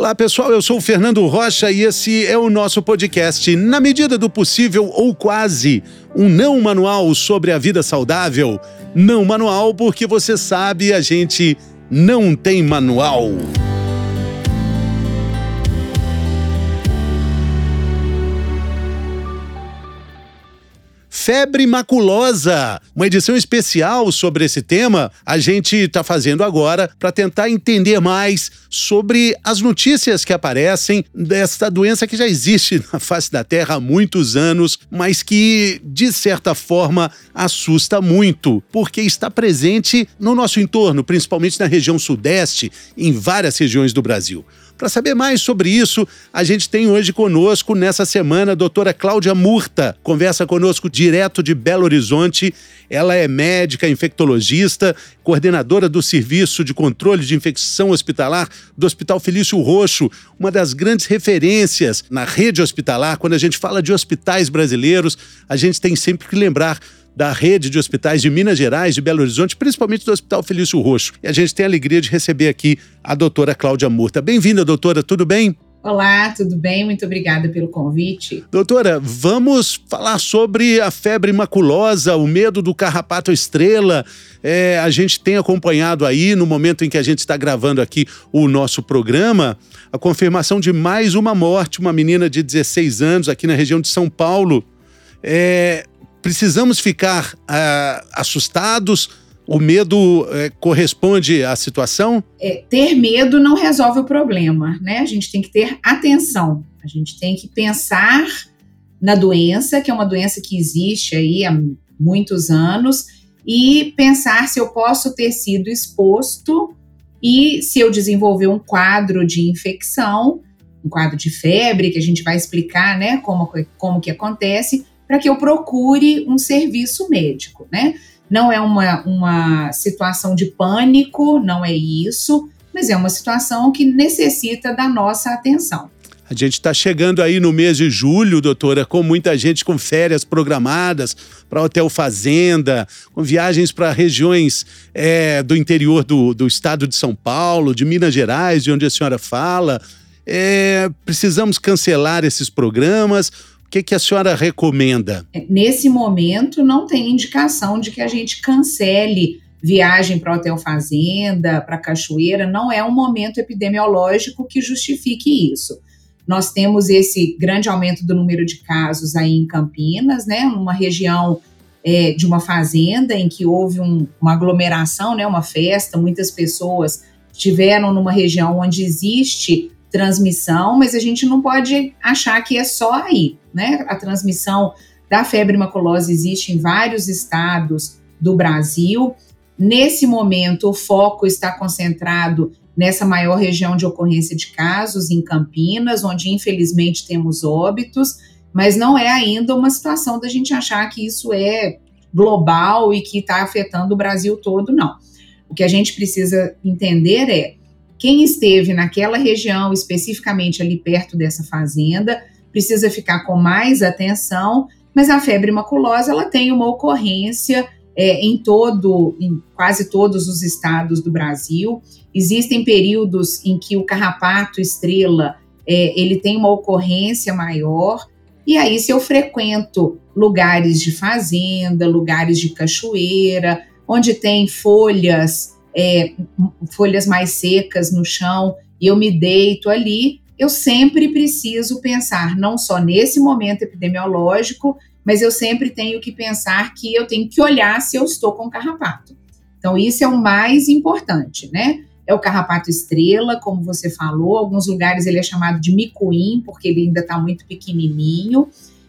Olá pessoal, eu sou o Fernando Rocha e esse é o nosso podcast, na medida do possível ou quase, um não manual sobre a vida saudável. Não manual porque você sabe, a gente não tem manual. Febre Maculosa, uma edição especial sobre esse tema. A gente está fazendo agora para tentar entender mais sobre as notícias que aparecem desta doença que já existe na face da Terra há muitos anos, mas que, de certa forma, assusta muito, porque está presente no nosso entorno, principalmente na região Sudeste, em várias regiões do Brasil. Para saber mais sobre isso, a gente tem hoje conosco, nessa semana, a doutora Cláudia Murta. Conversa conosco direto de Belo Horizonte. Ela é médica, infectologista, coordenadora do Serviço de Controle de Infecção Hospitalar do Hospital Felício Roxo, uma das grandes referências na rede hospitalar. Quando a gente fala de hospitais brasileiros, a gente tem sempre que lembrar da rede de hospitais de Minas Gerais, de Belo Horizonte, principalmente do Hospital Felício Roxo. E a gente tem a alegria de receber aqui a doutora Cláudia Murta. Bem-vinda, doutora, tudo bem? Olá, tudo bem? Muito obrigada pelo convite. Doutora, vamos falar sobre a febre maculosa, o medo do carrapato estrela. É, a gente tem acompanhado aí, no momento em que a gente está gravando aqui o nosso programa, a confirmação de mais uma morte, uma menina de 16 anos aqui na região de São Paulo. É, precisamos ficar uh, assustados? O medo uh, corresponde à situação? É, ter medo não resolve o problema, né? A gente tem que ter atenção, a gente tem que pensar na doença, que é uma doença que existe aí há muitos anos, e pensar se eu posso ter sido exposto e se eu desenvolver um quadro de infecção, um quadro de febre, que a gente vai explicar, né, como, como que acontece, para que eu procure um serviço médico, né? Não é uma, uma situação de pânico, não é isso, mas é uma situação que necessita da nossa atenção. A gente está chegando aí no mês de julho, doutora, com muita gente com férias programadas para hotel fazenda, com viagens para regiões é, do interior do, do estado de São Paulo, de Minas Gerais, de onde a senhora fala. É, precisamos cancelar esses programas que, que a senhora recomenda? Nesse momento, não tem indicação de que a gente cancele viagem para hotel fazenda, para cachoeira, não é um momento epidemiológico que justifique isso. Nós temos esse grande aumento do número de casos aí em Campinas, né, numa região é, de uma fazenda em que houve um, uma aglomeração, né, uma festa, muitas pessoas estiveram numa região onde existe transmissão, mas a gente não pode achar que é só aí, né? A transmissão da febre maculosa existe em vários estados do Brasil. Nesse momento, o foco está concentrado nessa maior região de ocorrência de casos, em Campinas, onde infelizmente temos óbitos, mas não é ainda uma situação da gente achar que isso é global e que está afetando o Brasil todo, não. O que a gente precisa entender é quem esteve naquela região, especificamente ali perto dessa fazenda, precisa ficar com mais atenção, mas a febre maculosa ela tem uma ocorrência é, em todo, em quase todos os estados do Brasil. Existem períodos em que o carrapato estrela é, ele tem uma ocorrência maior. E aí, se eu frequento lugares de fazenda, lugares de cachoeira, onde tem folhas é, folhas mais secas no chão e eu me deito ali, eu sempre preciso pensar não só nesse momento epidemiológico, mas eu sempre tenho que pensar que eu tenho que olhar se eu estou com carrapato. Então, isso é o mais importante, né? É o carrapato estrela, como você falou. Alguns lugares ele é chamado de micuim, porque ele ainda está muito pequenininho.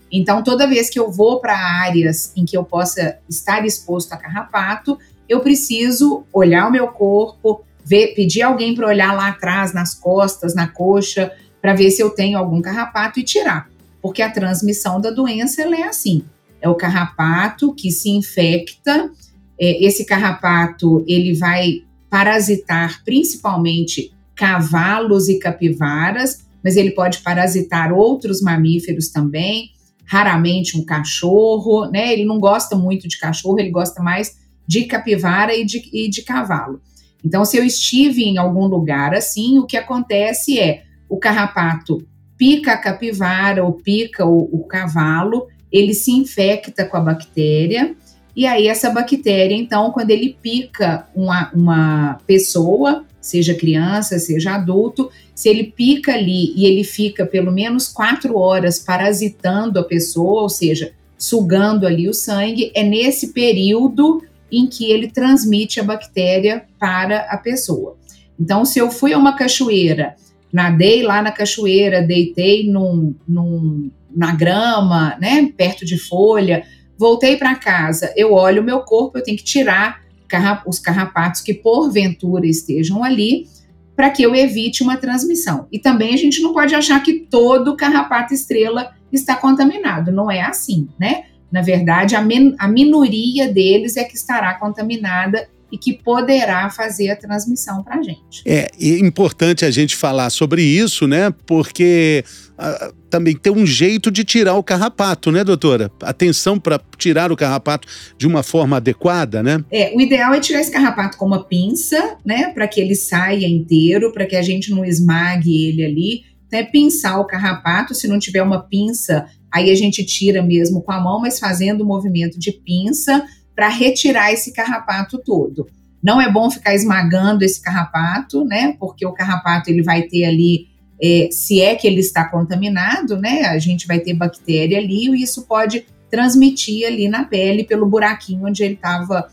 Então, toda vez que eu vou para áreas em que eu possa estar exposto a carrapato, eu preciso olhar o meu corpo, ver, pedir alguém para olhar lá atrás, nas costas, na coxa, para ver se eu tenho algum carrapato e tirar. Porque a transmissão da doença é assim: é o carrapato que se infecta. É, esse carrapato ele vai parasitar principalmente cavalos e capivaras, mas ele pode parasitar outros mamíferos também, raramente um cachorro, né? Ele não gosta muito de cachorro, ele gosta mais de capivara e de, e de cavalo. Então, se eu estive em algum lugar assim, o que acontece é o carrapato pica a capivara ou pica o, o cavalo, ele se infecta com a bactéria, e aí essa bactéria, então, quando ele pica uma, uma pessoa, seja criança, seja adulto, se ele pica ali e ele fica pelo menos quatro horas parasitando a pessoa, ou seja, sugando ali o sangue, é nesse período em que ele transmite a bactéria para a pessoa. Então, se eu fui a uma cachoeira, nadei lá na cachoeira, deitei num, num, na grama, né, perto de folha, voltei para casa, eu olho o meu corpo, eu tenho que tirar os carrapatos que porventura estejam ali, para que eu evite uma transmissão. E também a gente não pode achar que todo carrapato estrela está contaminado, não é assim, né? Na verdade, a, a minoria deles é que estará contaminada e que poderá fazer a transmissão para a gente. É, é importante a gente falar sobre isso, né? Porque uh, também tem um jeito de tirar o carrapato, né, doutora? Atenção para tirar o carrapato de uma forma adequada, né? É, o ideal é tirar esse carrapato com uma pinça, né? Para que ele saia inteiro, para que a gente não esmague ele ali. Até pinçar o carrapato, se não tiver uma pinça, aí a gente tira mesmo com a mão, mas fazendo o movimento de pinça para retirar esse carrapato todo. Não é bom ficar esmagando esse carrapato, né? Porque o carrapato ele vai ter ali, é, se é que ele está contaminado, né? A gente vai ter bactéria ali e isso pode transmitir ali na pele pelo buraquinho onde ele estava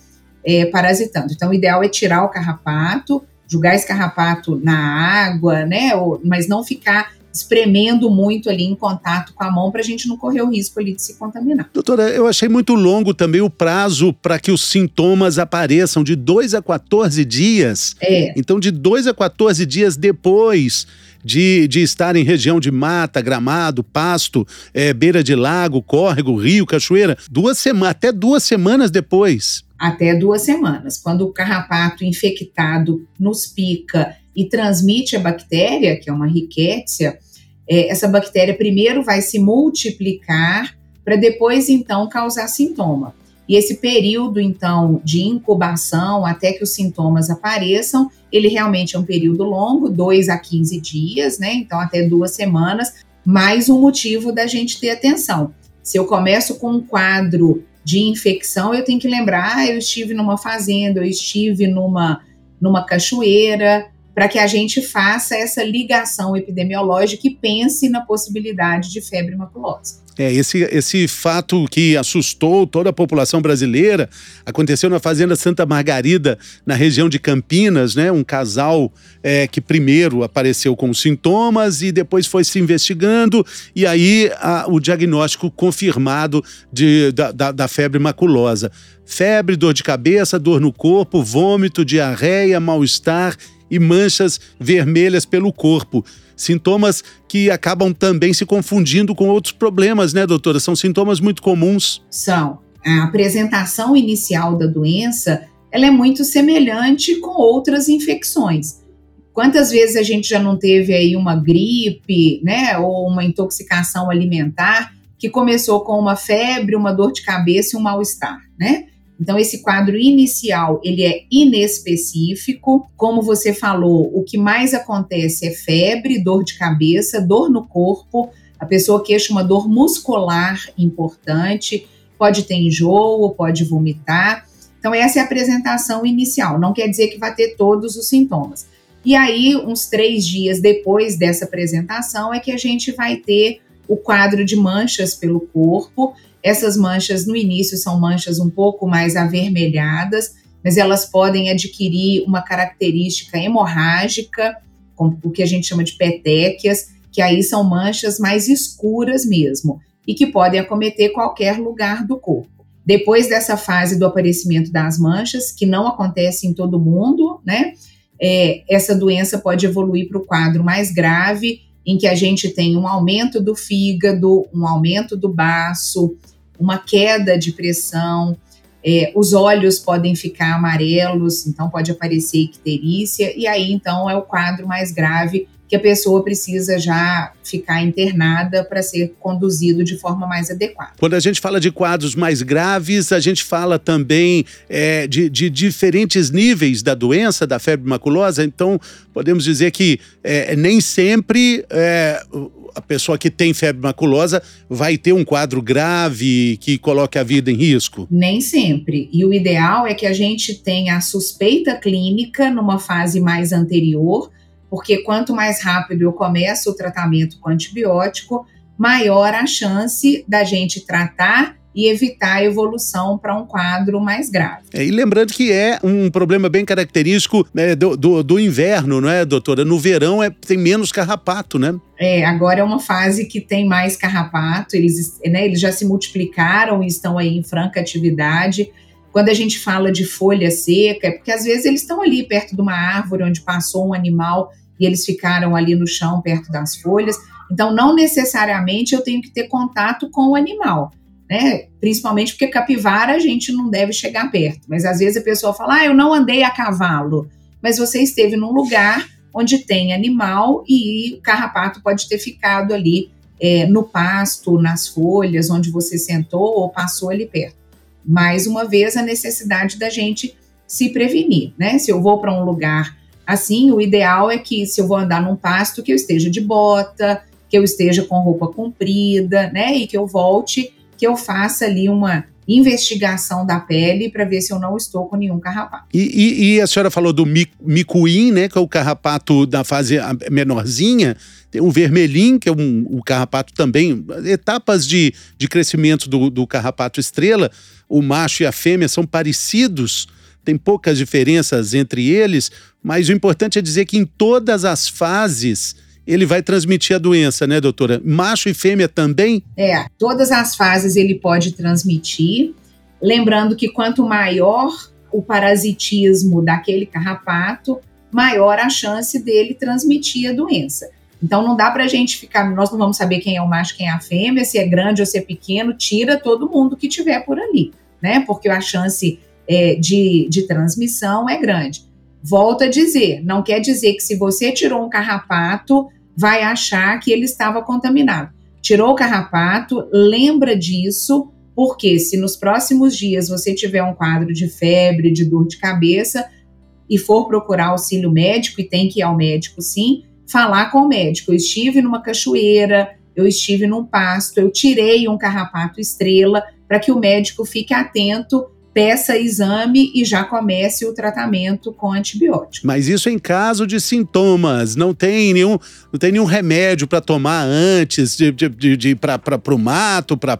é, parasitando. Então, o ideal é tirar o carrapato, jogar esse carrapato na água, né? Ou, mas não ficar espremendo muito ali em contato com a mão para a gente não correr o risco ali de se contaminar. Doutora, eu achei muito longo também o prazo para que os sintomas apareçam, de 2 a 14 dias. É. Então, de 2 a 14 dias depois de, de estar em região de mata, gramado, pasto, é, beira de lago, córrego, rio, cachoeira, duas até duas semanas depois. Até duas semanas. Quando o carrapato infectado nos pica e transmite a bactéria, que é uma rickettsia, é, essa bactéria primeiro vai se multiplicar para depois então causar sintoma. E esse período então de incubação até que os sintomas apareçam, ele realmente é um período longo, 2 a 15 dias, né? Então até duas semanas, mais um motivo da gente ter atenção. Se eu começo com um quadro de infecção, eu tenho que lembrar, eu estive numa fazenda, eu estive numa numa cachoeira, para que a gente faça essa ligação epidemiológica e pense na possibilidade de febre maculosa. É, esse, esse fato que assustou toda a população brasileira aconteceu na Fazenda Santa Margarida, na região de Campinas, né? Um casal é, que primeiro apareceu com sintomas e depois foi se investigando, e aí a, o diagnóstico confirmado de, da, da, da febre maculosa. Febre, dor de cabeça, dor no corpo, vômito, diarreia, mal-estar e manchas vermelhas pelo corpo. Sintomas que acabam também se confundindo com outros problemas, né, doutora? São sintomas muito comuns. São. A apresentação inicial da doença ela é muito semelhante com outras infecções. Quantas vezes a gente já não teve aí uma gripe, né, ou uma intoxicação alimentar que começou com uma febre, uma dor de cabeça e um mal-estar, né? Então, esse quadro inicial, ele é inespecífico. Como você falou, o que mais acontece é febre, dor de cabeça, dor no corpo. A pessoa queixa uma dor muscular importante, pode ter enjoo, pode vomitar. Então, essa é a apresentação inicial. Não quer dizer que vai ter todos os sintomas. E aí, uns três dias depois dessa apresentação, é que a gente vai ter o quadro de manchas pelo corpo essas manchas no início são manchas um pouco mais avermelhadas, mas elas podem adquirir uma característica hemorrágica, o que a gente chama de petequias, que aí são manchas mais escuras mesmo e que podem acometer qualquer lugar do corpo. Depois dessa fase do aparecimento das manchas, que não acontece em todo mundo, né? É, essa doença pode evoluir para o quadro mais grave em que a gente tem um aumento do fígado, um aumento do baço, uma queda de pressão, é, os olhos podem ficar amarelos, então pode aparecer icterícia, e aí então é o quadro mais grave que a pessoa precisa já ficar internada para ser conduzido de forma mais adequada. Quando a gente fala de quadros mais graves, a gente fala também é, de, de, diferentes níveis da doença, da febre maculosa, então podemos dizer que é, nem sempre é, a pessoa que tem febre maculosa vai ter um quadro grave que coloque a vida em risco? Nem sempre. E o ideal é que a gente tenha a suspeita clínica numa fase mais anterior, porque quanto mais rápido eu começo o tratamento com antibiótico, maior a chance da gente tratar e evitar a evolução para um quadro mais grave. É, e lembrando que é um problema bem característico né, do, do, do, inverno, não é, doutora? No verão é, tem menos carrapato, né? É, agora é uma fase que tem mais carrapato, eles, né, eles já se multiplicaram e estão aí em franca atividade. Quando a gente fala de folha seca, é porque às vezes eles estão ali perto de uma árvore onde passou um animal e eles ficaram ali no chão perto das folhas. Então, não necessariamente eu tenho que ter contato com o animal né? Principalmente porque capivara a gente não deve chegar perto. Mas às vezes a pessoa fala: ah, eu não andei a cavalo. Mas você esteve num lugar onde tem animal e o carrapato pode ter ficado ali é, no pasto, nas folhas, onde você sentou ou passou ali perto. Mais uma vez, a necessidade da gente se prevenir, né? Se eu vou para um lugar assim, o ideal é que se eu vou andar num pasto, que eu esteja de bota, que eu esteja com roupa comprida, né? E que eu volte que eu faça ali uma investigação da pele para ver se eu não estou com nenhum carrapato. E, e, e a senhora falou do micuim, né, que é o carrapato da fase menorzinha, tem um vermelhinho, que é um, o carrapato também, etapas de, de crescimento do, do carrapato estrela, o macho e a fêmea são parecidos, tem poucas diferenças entre eles, mas o importante é dizer que em todas as fases ele vai transmitir a doença, né, doutora? Macho e fêmea também? É, todas as fases ele pode transmitir. Lembrando que quanto maior o parasitismo daquele carrapato, maior a chance dele transmitir a doença. Então não dá para a gente ficar, nós não vamos saber quem é o macho, quem é a fêmea, se é grande ou se é pequeno, tira todo mundo que tiver por ali, né? Porque a chance é, de, de transmissão é grande. Volto a dizer, não quer dizer que se você tirou um carrapato, vai achar que ele estava contaminado. Tirou o carrapato, lembra disso, porque se nos próximos dias você tiver um quadro de febre, de dor de cabeça e for procurar auxílio médico, e tem que ir ao médico sim, falar com o médico. Eu estive numa cachoeira, eu estive num pasto, eu tirei um carrapato estrela, para que o médico fique atento peça exame e já comece o tratamento com antibiótico. Mas isso em caso de sintomas, não tem nenhum, não tem nenhum remédio para tomar antes de, de, de, de para o mato, para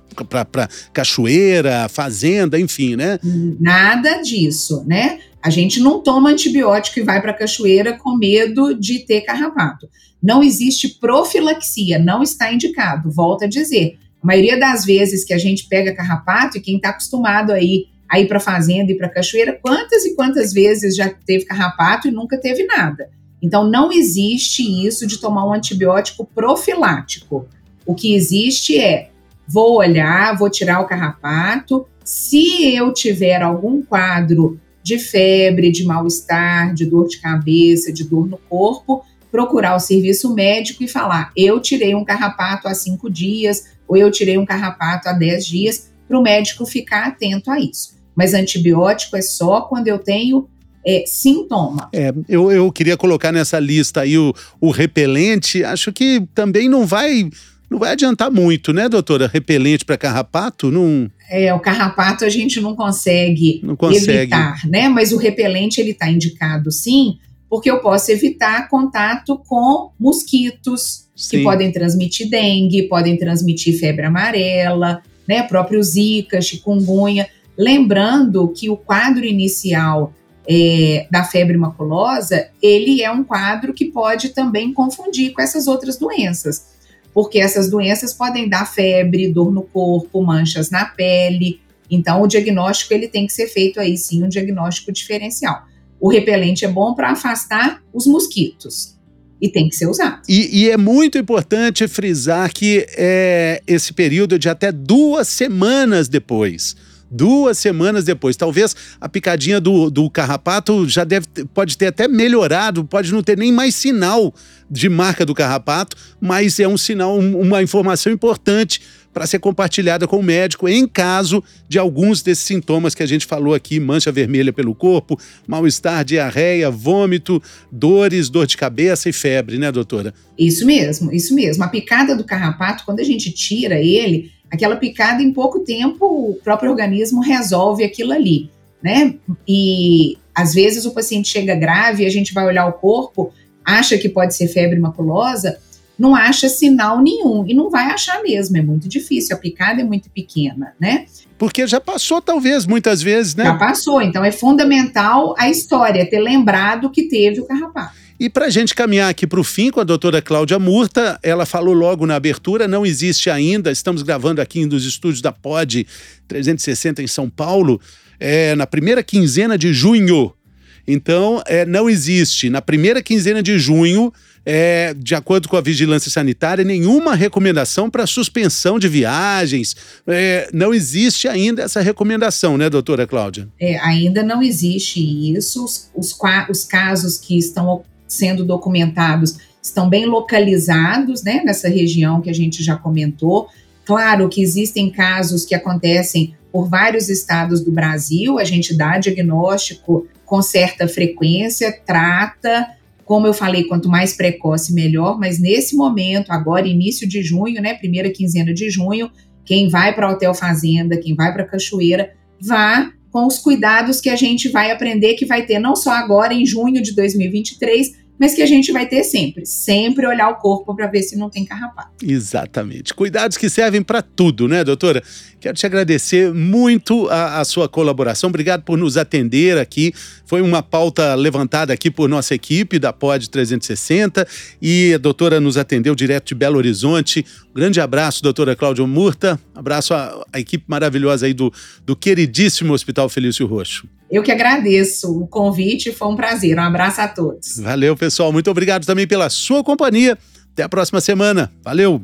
cachoeira, fazenda, enfim, né? Nada disso, né? A gente não toma antibiótico e vai para a cachoeira com medo de ter carrapato. Não existe profilaxia, não está indicado. Volto a dizer, a maioria das vezes que a gente pega carrapato, e quem está acostumado aí a ir para fazenda e para cachoeira, quantas e quantas vezes já teve carrapato e nunca teve nada. Então não existe isso de tomar um antibiótico profilático. O que existe é vou olhar, vou tirar o carrapato. Se eu tiver algum quadro de febre, de mal-estar, de dor de cabeça, de dor no corpo, procurar o serviço médico e falar: eu tirei um carrapato há cinco dias, ou eu tirei um carrapato há dez dias, para o médico ficar atento a isso mas antibiótico é só quando eu tenho é, sintoma. É, eu, eu queria colocar nessa lista aí o, o repelente, acho que também não vai. Não vai adiantar muito, né, doutora? Repelente para carrapato? Não... É, o carrapato a gente não consegue, não consegue. evitar, né? Mas o repelente ele está indicado sim, porque eu posso evitar contato com mosquitos sim. que podem transmitir dengue, podem transmitir febre amarela, né? Próprio zika, chikungunya. Lembrando que o quadro inicial é, da febre maculosa, ele é um quadro que pode também confundir com essas outras doenças, porque essas doenças podem dar febre, dor no corpo, manchas na pele. Então, o diagnóstico ele tem que ser feito aí sim, um diagnóstico diferencial. O repelente é bom para afastar os mosquitos e tem que ser usado. E, e é muito importante frisar que é, esse período de até duas semanas depois duas semanas depois. Talvez a picadinha do, do carrapato já deve, pode ter até melhorado, pode não ter nem mais sinal de marca do carrapato, mas é um sinal, uma informação importante para ser compartilhada com o médico em caso de alguns desses sintomas que a gente falou aqui: mancha vermelha pelo corpo, mal-estar, diarreia, vômito, dores, dor de cabeça e febre, né, doutora? Isso mesmo, isso mesmo. A picada do carrapato, quando a gente tira ele, aquela picada em pouco tempo o próprio organismo resolve aquilo ali, né? E às vezes o paciente chega grave a gente vai olhar o corpo, acha que pode ser febre maculosa, não acha sinal nenhum. E não vai achar mesmo, é muito difícil. A picada é muito pequena, né? Porque já passou, talvez, muitas vezes, né? Já passou. Então é fundamental a história, ter lembrado que teve o carrapato. E para a gente caminhar aqui para o fim com a doutora Cláudia Murta, ela falou logo na abertura, não existe ainda, estamos gravando aqui nos estúdios da POD 360 em São Paulo, é, na primeira quinzena de junho. Então, é, não existe. Na primeira quinzena de junho, é, de acordo com a vigilância sanitária, nenhuma recomendação para suspensão de viagens. É, não existe ainda essa recomendação, né, doutora Cláudia? É, ainda não existe isso. Os, os, os casos que estão sendo documentados estão bem localizados né, nessa região que a gente já comentou. Claro que existem casos que acontecem por vários estados do Brasil, a gente dá diagnóstico com certa frequência, trata como eu falei, quanto mais precoce, melhor, mas nesse momento, agora, início de junho, né, primeira quinzena de junho, quem vai para Hotel Fazenda, quem vai para Cachoeira, vá com os cuidados que a gente vai aprender que vai ter não só agora em junho de 2023, mas que a gente vai ter sempre. Sempre olhar o corpo para ver se não tem carrapato. Exatamente. Cuidados que servem para tudo, né, doutora? Quero te agradecer muito a, a, sua colaboração. Obrigado por nos atender aqui. Foi uma pauta levantada aqui por nossa equipe da POD 360 e a doutora nos atendeu direto de Belo Horizonte. Um grande abraço, doutora Cláudia Murta. Abraço à, à equipe maravilhosa aí do, do queridíssimo Hospital Felício Roxo. Eu que agradeço o convite, foi um prazer. Um abraço a todos. Valeu, pessoal. Muito obrigado também pela sua companhia. Até a próxima semana. Valeu!